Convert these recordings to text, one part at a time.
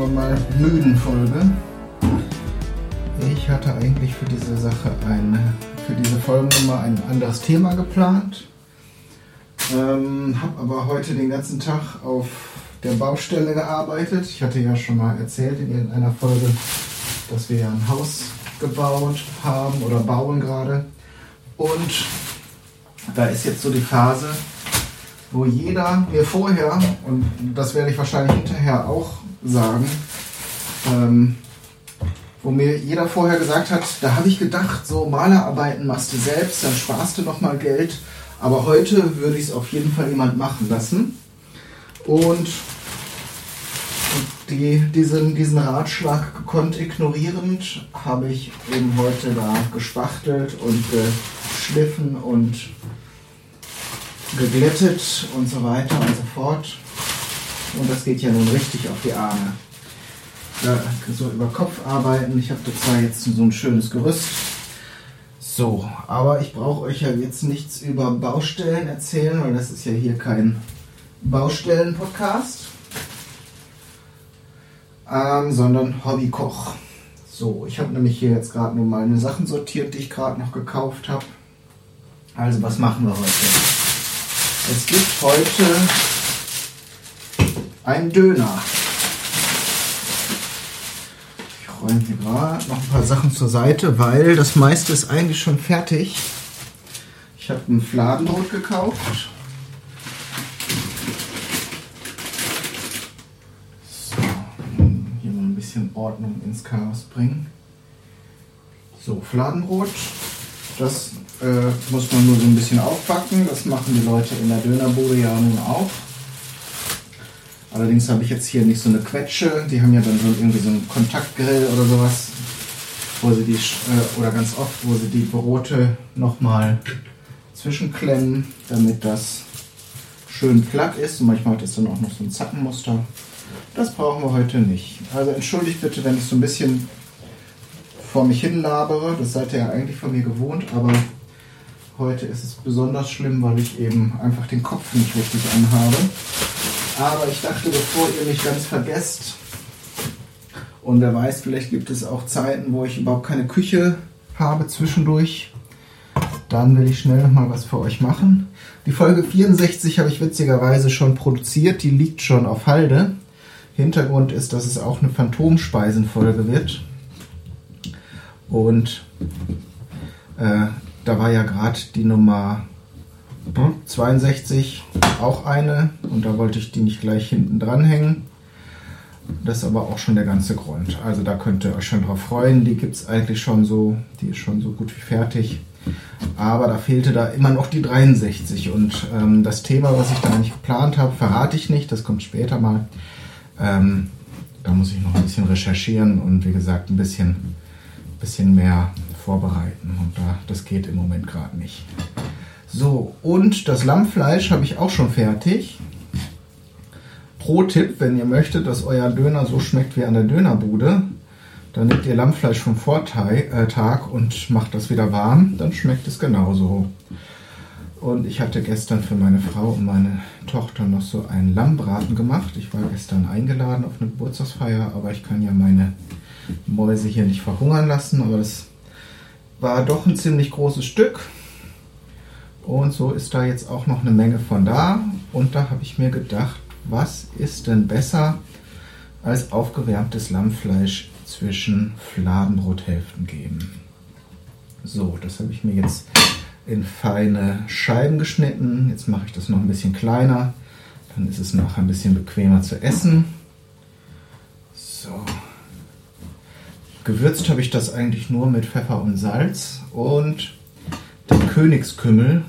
wir mal, müden Folge. Ich hatte eigentlich für diese Sache ein, für diese Folgennummer ein anderes Thema geplant. Ähm, habe aber heute den ganzen Tag auf der Baustelle gearbeitet. Ich hatte ja schon mal erzählt in irgendeiner Folge, dass wir ja ein Haus gebaut haben oder bauen gerade. Und da ist jetzt so die Phase, wo jeder mir vorher, und das werde ich wahrscheinlich hinterher auch sagen, ähm, wo mir jeder vorher gesagt hat, da habe ich gedacht, so Malerarbeiten machst du selbst, dann sparst du nochmal Geld. Aber heute würde ich es auf jeden Fall jemand machen lassen. Und die, diesen, diesen Ratschlag gekonnt ignorierend habe ich eben heute da gespachtelt und geschliffen und geglättet und so weiter und so fort. Und das geht ja nun richtig auf die Arme. Da so über Kopf arbeiten. Ich habe da zwar jetzt so ein schönes Gerüst. So, aber ich brauche euch ja jetzt nichts über Baustellen erzählen, weil das ist ja hier kein Baustellen-Podcast, ähm, sondern Hobbykoch. So, ich habe nämlich hier jetzt gerade nur meine Sachen sortiert, die ich gerade noch gekauft habe. Also, was machen wir heute? Es gibt heute einen Döner. Ich räume hier gerade noch ein paar Sachen zur Seite, weil das meiste ist eigentlich schon fertig. Ich habe ein Fladenbrot gekauft. So, hier mal ein bisschen Ordnung ins Chaos bringen. So, Fladenbrot. Das äh, muss man nur so ein bisschen aufbacken. Das machen die Leute in der Dönerbude ja nun auch. Allerdings habe ich jetzt hier nicht so eine Quetsche. Die haben ja dann so irgendwie so einen Kontaktgrill oder sowas, wo sie die äh, oder ganz oft, wo sie die Brote nochmal zwischenklemmen, damit das schön platt ist. Und manchmal hat es dann auch noch so ein Zappenmuster. Das brauchen wir heute nicht. Also entschuldigt bitte, wenn ich so ein bisschen vor mich hin labere. Das seid ihr ja eigentlich von mir gewohnt, aber Heute ist es besonders schlimm, weil ich eben einfach den Kopf nicht richtig anhabe. Aber ich dachte, bevor ihr mich ganz vergesst, und wer weiß, vielleicht gibt es auch Zeiten, wo ich überhaupt keine Küche habe zwischendurch, dann will ich schnell nochmal was für euch machen. Die Folge 64 habe ich witzigerweise schon produziert, die liegt schon auf Halde. Hintergrund ist, dass es auch eine Phantomspeisenfolge wird. Und äh, da war ja gerade die Nummer 62 auch eine und da wollte ich die nicht gleich hinten dranhängen. Das ist aber auch schon der ganze Grund. Also da könnt ihr euch schon drauf freuen. Die gibt es eigentlich schon so, die ist schon so gut wie fertig. Aber da fehlte da immer noch die 63. Und ähm, das Thema, was ich da eigentlich geplant habe, verrate ich nicht. Das kommt später mal. Ähm, da muss ich noch ein bisschen recherchieren und wie gesagt ein bisschen, bisschen mehr vorbereiten. Und da, das geht im Moment gerade nicht. So, und das Lammfleisch habe ich auch schon fertig. Pro-Tipp, wenn ihr möchtet, dass euer Döner so schmeckt wie an der Dönerbude, dann nehmt ihr Lammfleisch vom Vortag äh, und macht das wieder warm, dann schmeckt es genauso. Und ich hatte gestern für meine Frau und meine Tochter noch so einen Lammbraten gemacht. Ich war gestern eingeladen auf eine Geburtstagsfeier, aber ich kann ja meine Mäuse hier nicht verhungern lassen. Aber das war doch ein ziemlich großes Stück. Und so ist da jetzt auch noch eine Menge von da. Und da habe ich mir gedacht, was ist denn besser als aufgewärmtes Lammfleisch zwischen Fladenbrothälften geben? So, das habe ich mir jetzt in feine Scheiben geschnitten. Jetzt mache ich das noch ein bisschen kleiner. Dann ist es noch ein bisschen bequemer zu essen. So. Gewürzt habe ich das eigentlich nur mit Pfeffer und Salz und dem Königskümmel.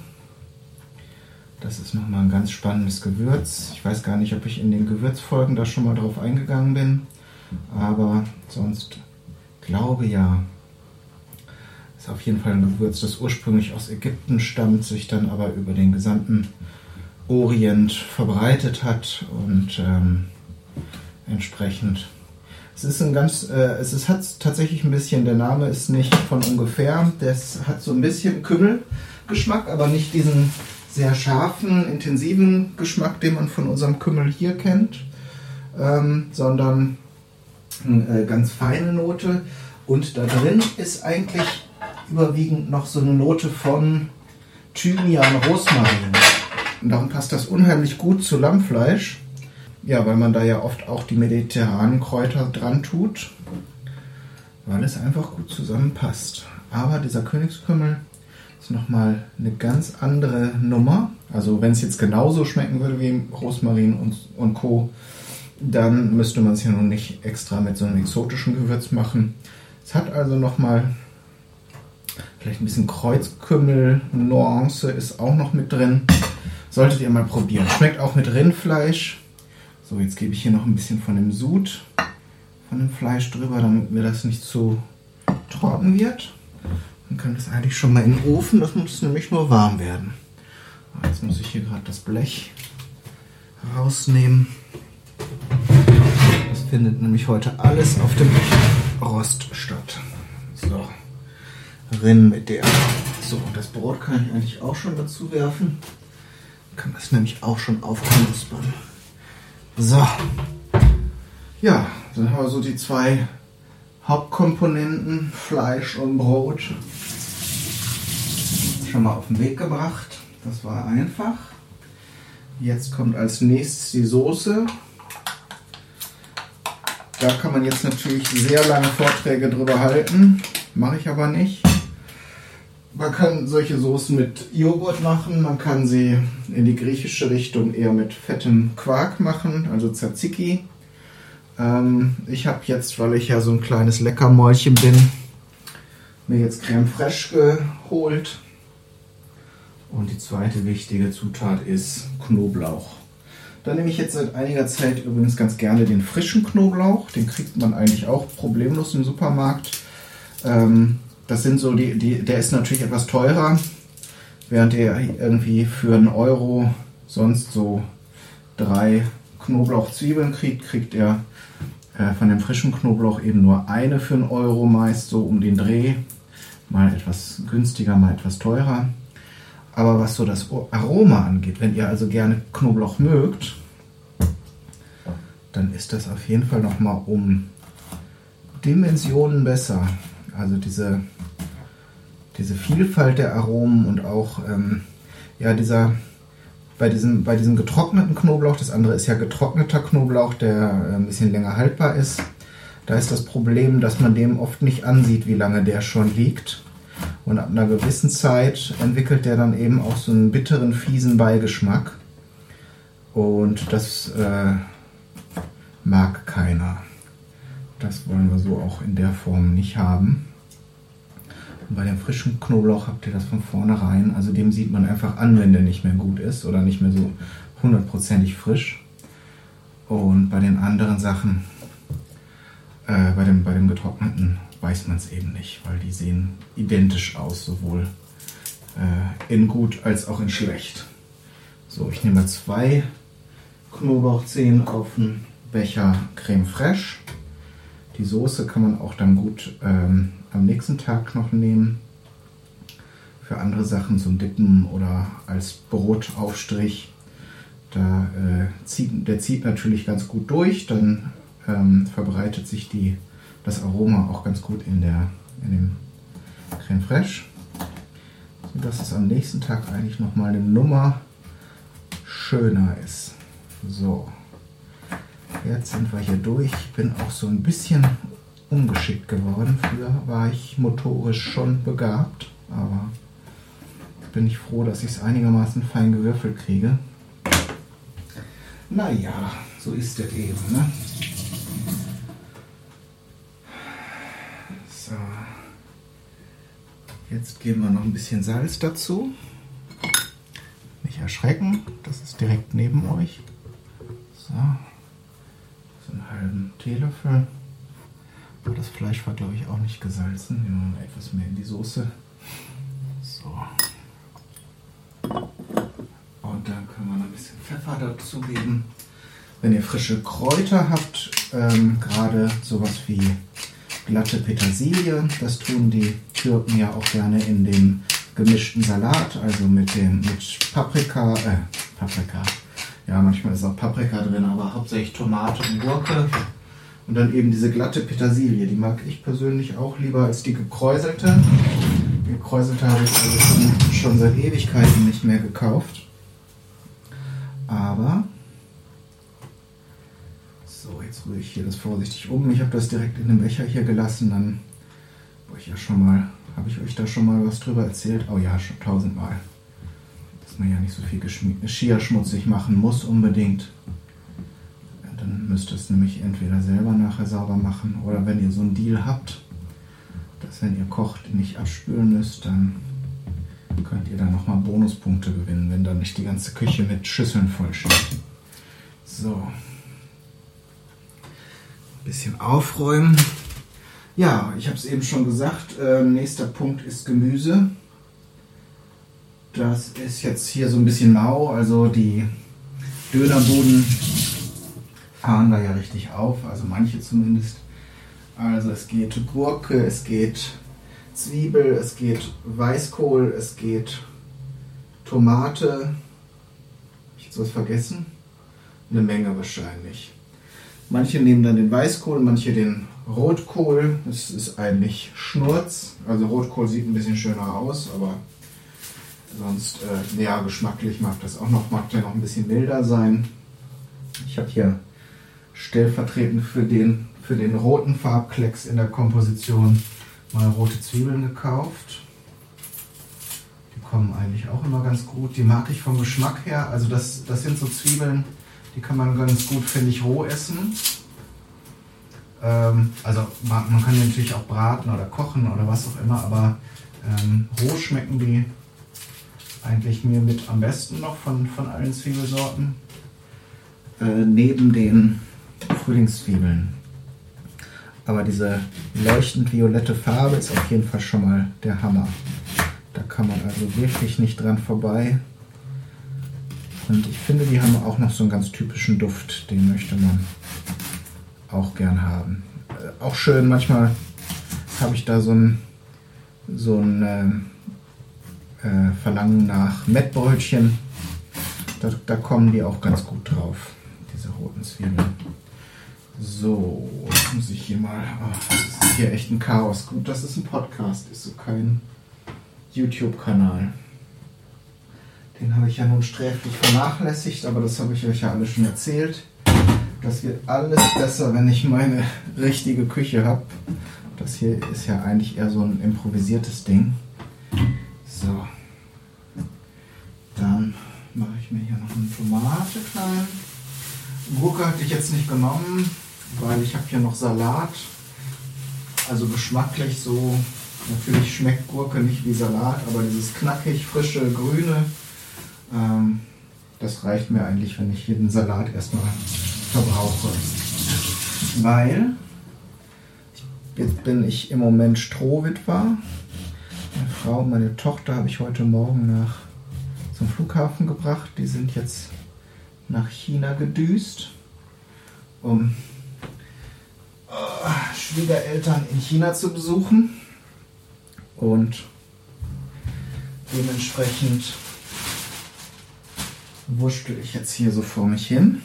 Das ist nochmal ein ganz spannendes Gewürz. Ich weiß gar nicht, ob ich in den Gewürzfolgen da schon mal drauf eingegangen bin, aber sonst glaube ja. Ist auf jeden Fall ein Gewürz, das ursprünglich aus Ägypten stammt, sich dann aber über den gesamten Orient verbreitet hat und ähm, entsprechend es ist ein ganz, äh, es ist, hat tatsächlich ein bisschen, der Name ist nicht von ungefähr, das hat so ein bisschen Kümmelgeschmack, aber nicht diesen sehr scharfen, intensiven Geschmack, den man von unserem Kümmel hier kennt, ähm, sondern eine äh, ganz feine Note. Und da drin ist eigentlich überwiegend noch so eine Note von Thymian, Rosmarin. Und darum passt das unheimlich gut zu Lammfleisch. Ja, weil man da ja oft auch die mediterranen Kräuter dran tut, weil es einfach gut zusammenpasst. Aber dieser Königskümmel ist nochmal eine ganz andere Nummer. Also wenn es jetzt genauso schmecken würde wie Rosmarin und, und Co., dann müsste man es ja noch nicht extra mit so einem exotischen Gewürz machen. Es hat also nochmal vielleicht ein bisschen Kreuzkümmel, Nuance ist auch noch mit drin. Solltet ihr mal probieren. Schmeckt auch mit Rindfleisch. So, jetzt gebe ich hier noch ein bisschen von dem Sud von dem Fleisch drüber, damit mir das nicht zu trocken wird. Dann kann das eigentlich schon mal in den Ofen, das muss nämlich nur warm werden. Jetzt muss ich hier gerade das Blech rausnehmen. Das findet nämlich heute alles auf dem Rost statt. So, Rinn mit der. So, und das Brot kann ich eigentlich auch schon dazu werfen. Kann das nämlich auch schon aufknuspern. So. Ja, dann haben wir so die zwei Hauptkomponenten, Fleisch und Brot, schon mal auf den Weg gebracht. Das war einfach. Jetzt kommt als nächstes die Soße. Da kann man jetzt natürlich sehr lange Vorträge drüber halten, mache ich aber nicht. Man kann solche Soßen mit Joghurt machen, man kann sie in die griechische Richtung eher mit fettem Quark machen, also Tzatziki. Ähm, ich habe jetzt, weil ich ja so ein kleines Leckermäulchen bin, mir jetzt Creme Fraiche geholt. Und die zweite wichtige Zutat ist Knoblauch. Da nehme ich jetzt seit einiger Zeit übrigens ganz gerne den frischen Knoblauch. Den kriegt man eigentlich auch problemlos im Supermarkt. Ähm, das sind so die, die, der ist natürlich etwas teurer, während er irgendwie für einen Euro sonst so drei Knoblauchzwiebeln kriegt, kriegt er äh, von dem frischen Knoblauch eben nur eine für einen Euro meist so um den Dreh. Mal etwas günstiger, mal etwas teurer. Aber was so das Aroma angeht, wenn ihr also gerne Knoblauch mögt, dann ist das auf jeden Fall nochmal um Dimensionen besser. Also diese, diese Vielfalt der Aromen und auch ähm, ja, dieser, bei diesem, bei diesem getrockneten Knoblauch, das andere ist ja getrockneter Knoblauch, der äh, ein bisschen länger haltbar ist. Da ist das Problem, dass man dem oft nicht ansieht, wie lange der schon liegt. Und ab einer gewissen Zeit entwickelt der dann eben auch so einen bitteren, fiesen Beigeschmack. Und das äh, mag keiner. Das wollen wir so auch in der Form nicht haben. Bei dem frischen Knoblauch habt ihr das von vornherein. Also dem sieht man einfach an, wenn der nicht mehr gut ist oder nicht mehr so hundertprozentig frisch. Und bei den anderen Sachen, äh, bei, dem, bei dem getrockneten weiß man es eben nicht, weil die sehen identisch aus, sowohl äh, in gut als auch in schlecht. So, ich nehme zwei Knoblauchzehen auf einen Becher Creme Fraiche. Die Soße kann man auch dann gut ähm, am nächsten Tag noch nehmen. Für andere Sachen zum Dippen oder als Brotaufstrich. Da, äh, zieht, der zieht natürlich ganz gut durch, dann ähm, verbreitet sich die das Aroma auch ganz gut in, der, in dem Creme Fraiche. Sodass es am nächsten Tag eigentlich nochmal eine Nummer schöner ist. So, jetzt sind wir hier durch. Ich bin auch so ein bisschen ungeschickt geworden. Früher war ich motorisch schon begabt, aber bin ich froh, dass ich es einigermaßen fein gewürfelt kriege. Naja, so ist es eben. Ne? So. Jetzt geben wir noch ein bisschen Salz dazu. Nicht erschrecken, das ist direkt neben euch. So. So einen halben Teelöffel. Aber das Fleisch war, glaube ich, auch nicht gesalzen. Nehmen wir mal etwas mehr in die Soße. So. Und dann können wir noch ein bisschen Pfeffer dazu geben. Wenn ihr frische Kräuter habt, ähm, gerade sowas wie glatte Petersilie. Das tun die Türken ja auch gerne in den gemischten Salat, also mit dem mit Paprika, äh, Paprika. Ja, manchmal ist auch Paprika drin, aber hauptsächlich Tomate und Gurke. Und dann eben diese glatte Petersilie, die mag ich persönlich auch lieber als die gekräuselte. Die gekräuselte habe ich also schon, schon seit Ewigkeiten nicht mehr gekauft. Aber so, jetzt rühre ich hier das vorsichtig um. Ich habe das direkt in den Becher hier gelassen, dann habe ich ja schon mal, habe ich euch da schon mal was drüber erzählt? Oh ja, schon tausendmal. Dass man ja nicht so viel Geschirr schmutzig machen muss unbedingt. Dann müsst ihr es nämlich entweder selber nachher sauber machen oder wenn ihr so einen Deal habt, dass wenn ihr kocht nicht abspülen müsst, dann könnt ihr dann nochmal Bonuspunkte gewinnen, wenn dann nicht die ganze Küche mit Schüsseln voll steht. So. Ein bisschen aufräumen. Ja, ich habe es eben schon gesagt. Äh, nächster Punkt ist Gemüse. Das ist jetzt hier so ein bisschen mau, also die Dönerbuden fahren da ja richtig auf, also manche zumindest. Also es geht Gurke, es geht Zwiebel, es geht Weißkohl, es geht Tomate. Habe ich jetzt was vergessen? Eine Menge wahrscheinlich. Manche nehmen dann den Weißkohl, manche den Rotkohl. Das ist eigentlich Schnurz. Also Rotkohl sieht ein bisschen schöner aus, aber sonst, äh, ja, geschmacklich mag das auch noch, mag der noch ein bisschen milder sein. Ich habe hier stellvertretend für den, für den roten Farbklecks in der Komposition mal rote Zwiebeln gekauft. Die kommen eigentlich auch immer ganz gut. Die mag ich vom Geschmack her. Also das, das sind so Zwiebeln, die kann man ganz gut, finde ich, roh essen. Ähm, also man, man, kann die natürlich auch braten oder kochen oder was auch immer, aber ähm, roh schmecken die eigentlich mir mit am besten noch von, von allen Zwiebelsorten. Äh, neben den Frühlingszwiebeln. Aber diese leuchtend violette Farbe ist auf jeden Fall schon mal der Hammer. Da kann man also wirklich nicht dran vorbei. Und ich finde, die haben auch noch so einen ganz typischen Duft, den möchte man auch gern haben. Äh, auch schön, manchmal habe ich da so ein, so ein äh, äh, Verlangen nach Mettbrötchen. Da, da kommen die auch ganz gut drauf, diese roten Zwiebeln. So, jetzt muss ich hier mal. Oh, das ist hier echt ein Chaos. Gut, dass es ein Podcast ist, so kein YouTube-Kanal. Den habe ich ja nun sträflich vernachlässigt, aber das habe ich euch ja alles schon erzählt. Das wird alles besser, wenn ich meine richtige Küche habe. Das hier ist ja eigentlich eher so ein improvisiertes Ding. So. Dann mache ich mir hier noch eine Tomate klein. Gurke hatte ich jetzt nicht genommen, weil ich habe hier noch Salat. Also geschmacklich so, natürlich schmeckt Gurke nicht wie Salat, aber dieses knackig, frische, grüne, ähm, das reicht mir eigentlich, wenn ich jeden Salat erstmal verbrauche. Weil jetzt bin ich im Moment Strohwitwer. Meine Frau und meine Tochter habe ich heute Morgen nach zum Flughafen gebracht. Die sind jetzt nach China gedüst, um Schwiegereltern in China zu besuchen. Und dementsprechend wurschtel ich jetzt hier so vor mich hin.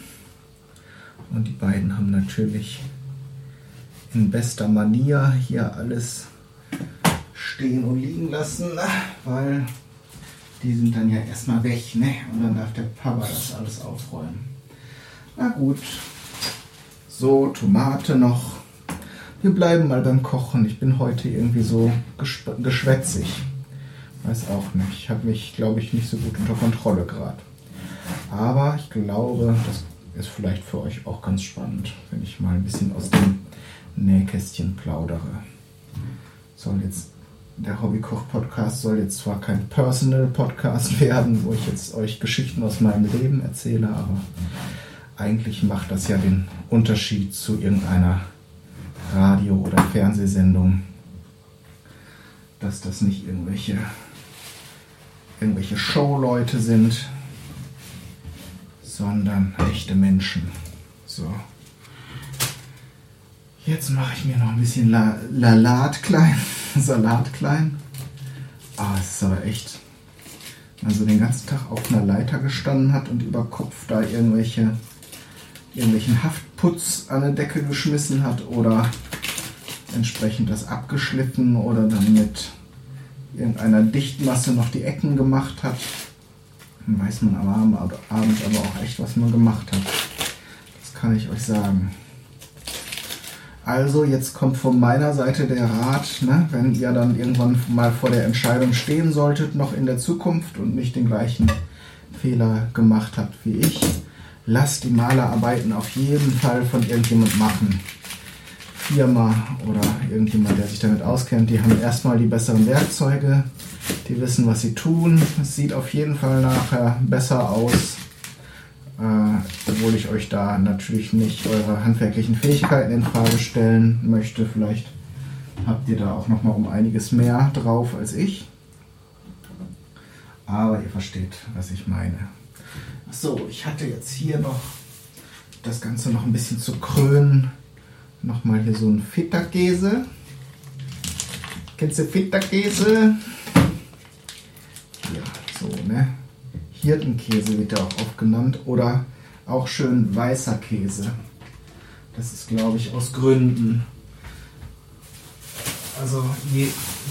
Und die beiden haben natürlich in bester Manier hier alles stehen und liegen lassen, weil die sind dann ja erstmal weg, ne? Und dann darf der Papa das alles aufräumen. Na gut. So, Tomate noch. Wir bleiben mal beim Kochen. Ich bin heute irgendwie so geschwätzig. Weiß auch nicht. Ich habe mich, glaube ich, nicht so gut unter Kontrolle gerade. Aber ich glaube, das ist vielleicht für euch auch ganz spannend, wenn ich mal ein bisschen aus dem Nähkästchen plaudere. Soll jetzt der Hobbykoch-Podcast soll jetzt zwar kein Personal-Podcast werden, wo ich jetzt euch Geschichten aus meinem Leben erzähle, aber eigentlich macht das ja den Unterschied zu irgendeiner Radio- oder Fernsehsendung, dass das nicht irgendwelche, irgendwelche Showleute sind, sondern echte Menschen. So. Jetzt mache ich mir noch ein bisschen La Lalat klein, Salat klein. Ah, es ist aber echt. Also den ganzen Tag auf einer Leiter gestanden hat und über Kopf da irgendwelche irgendwelchen Haftputz an der Decke geschmissen hat oder entsprechend das abgeschliffen oder dann mit irgendeiner Dichtmasse noch die Ecken gemacht hat. Dann weiß man am Abend aber auch echt, was man gemacht hat. Das kann ich euch sagen. Also jetzt kommt von meiner Seite der Rat, ne, wenn ihr dann irgendwann mal vor der Entscheidung stehen solltet, noch in der Zukunft und nicht den gleichen Fehler gemacht habt wie ich, lasst die Malerarbeiten auf jeden Fall von irgendjemand machen. Firma oder irgendjemand, der sich damit auskennt, die haben erstmal die besseren Werkzeuge, die wissen, was sie tun. Es sieht auf jeden Fall nachher besser aus, äh, obwohl ich euch da natürlich nicht eure handwerklichen Fähigkeiten in Frage stellen möchte. Vielleicht habt ihr da auch noch mal um einiges mehr drauf als ich. Aber ihr versteht, was ich meine. So, ich hatte jetzt hier noch das Ganze noch ein bisschen zu krönen Nochmal hier so ein Feta-Käse. Kennst du Feta-Käse? Ja, so, ne? Hirtenkäse wird ja auch oft genannt. Oder auch schön weißer Käse. Das ist, glaube ich, aus Gründen. Also je,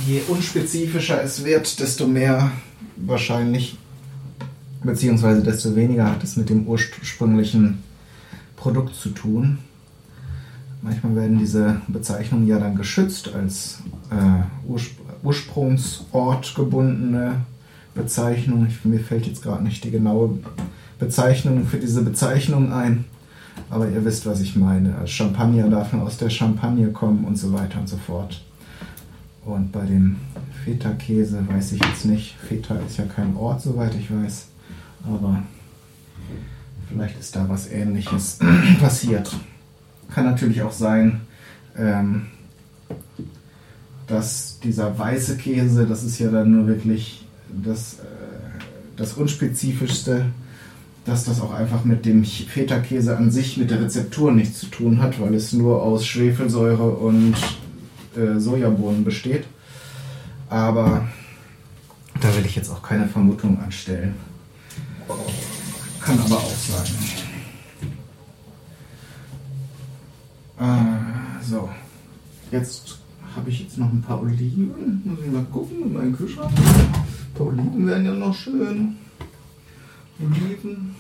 je unspezifischer es wird, desto mehr wahrscheinlich, beziehungsweise desto weniger hat es mit dem ursprünglichen Produkt zu tun. Manchmal werden diese Bezeichnungen ja dann geschützt als äh, Urspr Ursprungsort gebundene Bezeichnung. Ich, mir fällt jetzt gerade nicht die genaue Bezeichnung für diese Bezeichnung ein, aber ihr wisst, was ich meine. Als Champagner darf man aus der Champagne kommen und so weiter und so fort. Und bei dem Feta-Käse weiß ich jetzt nicht. Feta ist ja kein Ort, soweit ich weiß, aber vielleicht ist da was Ähnliches passiert. Kann natürlich auch sein, ähm, dass dieser weiße Käse, das ist ja dann nur wirklich das, äh, das unspezifischste, dass das auch einfach mit dem Feta-Käse an sich, mit der Rezeptur nichts zu tun hat, weil es nur aus Schwefelsäure und äh, Sojabohnen besteht. Aber da will ich jetzt auch keine Vermutung anstellen. Kann aber auch sein. Äh, so, jetzt habe ich jetzt noch ein paar Oliven. Muss ich mal gucken in meinen Kühlschrank. Ein paar Oliven wären ja noch schön. Oliven.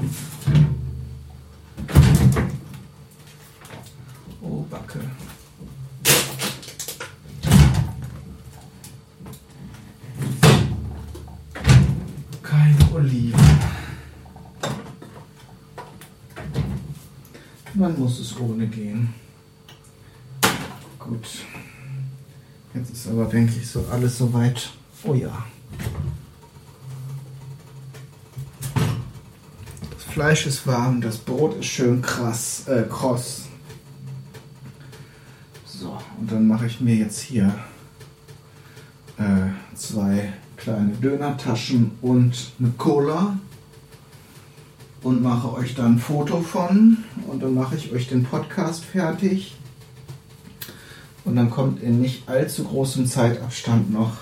Oh, Oliven. Man muss es ohne gehen. Gut. Jetzt ist aber, denke ich, so alles soweit. Oh ja. Das Fleisch ist warm, das Brot ist schön krass, äh, kross. So, und dann mache ich mir jetzt hier äh, zwei kleine Dönertaschen und eine Cola und mache euch dann ein Foto von und dann mache ich euch den Podcast fertig. Und dann kommt in nicht allzu großem Zeitabstand noch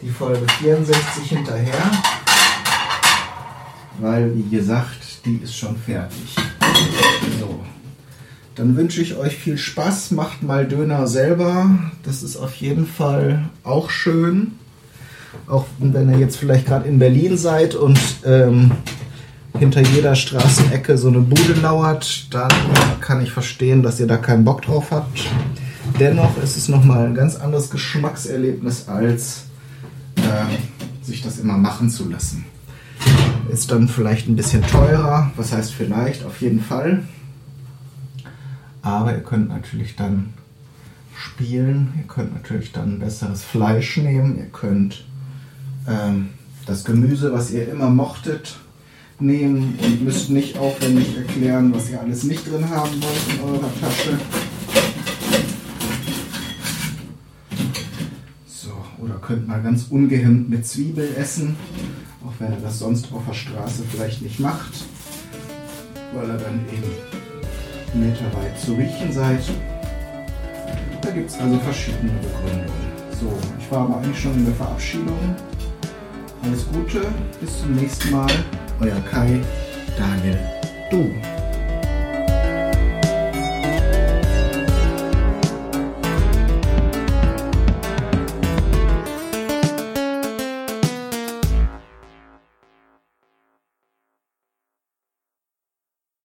die Folge 64 hinterher, weil wie gesagt, die ist schon fertig. So. Dann wünsche ich euch viel Spaß, macht mal Döner selber. Das ist auf jeden Fall auch schön. Auch wenn ihr jetzt vielleicht gerade in Berlin seid und ähm, hinter jeder Straßenecke so eine Bude lauert, dann kann ich verstehen, dass ihr da keinen Bock drauf habt. Dennoch ist es nochmal ein ganz anderes Geschmackserlebnis, als äh, sich das immer machen zu lassen. Ist dann vielleicht ein bisschen teurer, was heißt vielleicht, auf jeden Fall. Aber ihr könnt natürlich dann spielen, ihr könnt natürlich dann besseres Fleisch nehmen, ihr könnt ähm, das Gemüse, was ihr immer mochtet, nehmen und müsst nicht aufwendig erklären, was ihr alles nicht drin haben wollt in eurer Tasche. So, oder könnt mal ganz ungehemmt mit Zwiebel essen, auch wenn er das sonst auf der Straße vielleicht nicht macht, weil er dann eben Meter weit zu riechen seid. Da gibt es also verschiedene Begründungen. So, ich war aber eigentlich schon in der Verabschiedung. Alles Gute, bis zum nächsten Mal. Euer Kai, Daniel, du.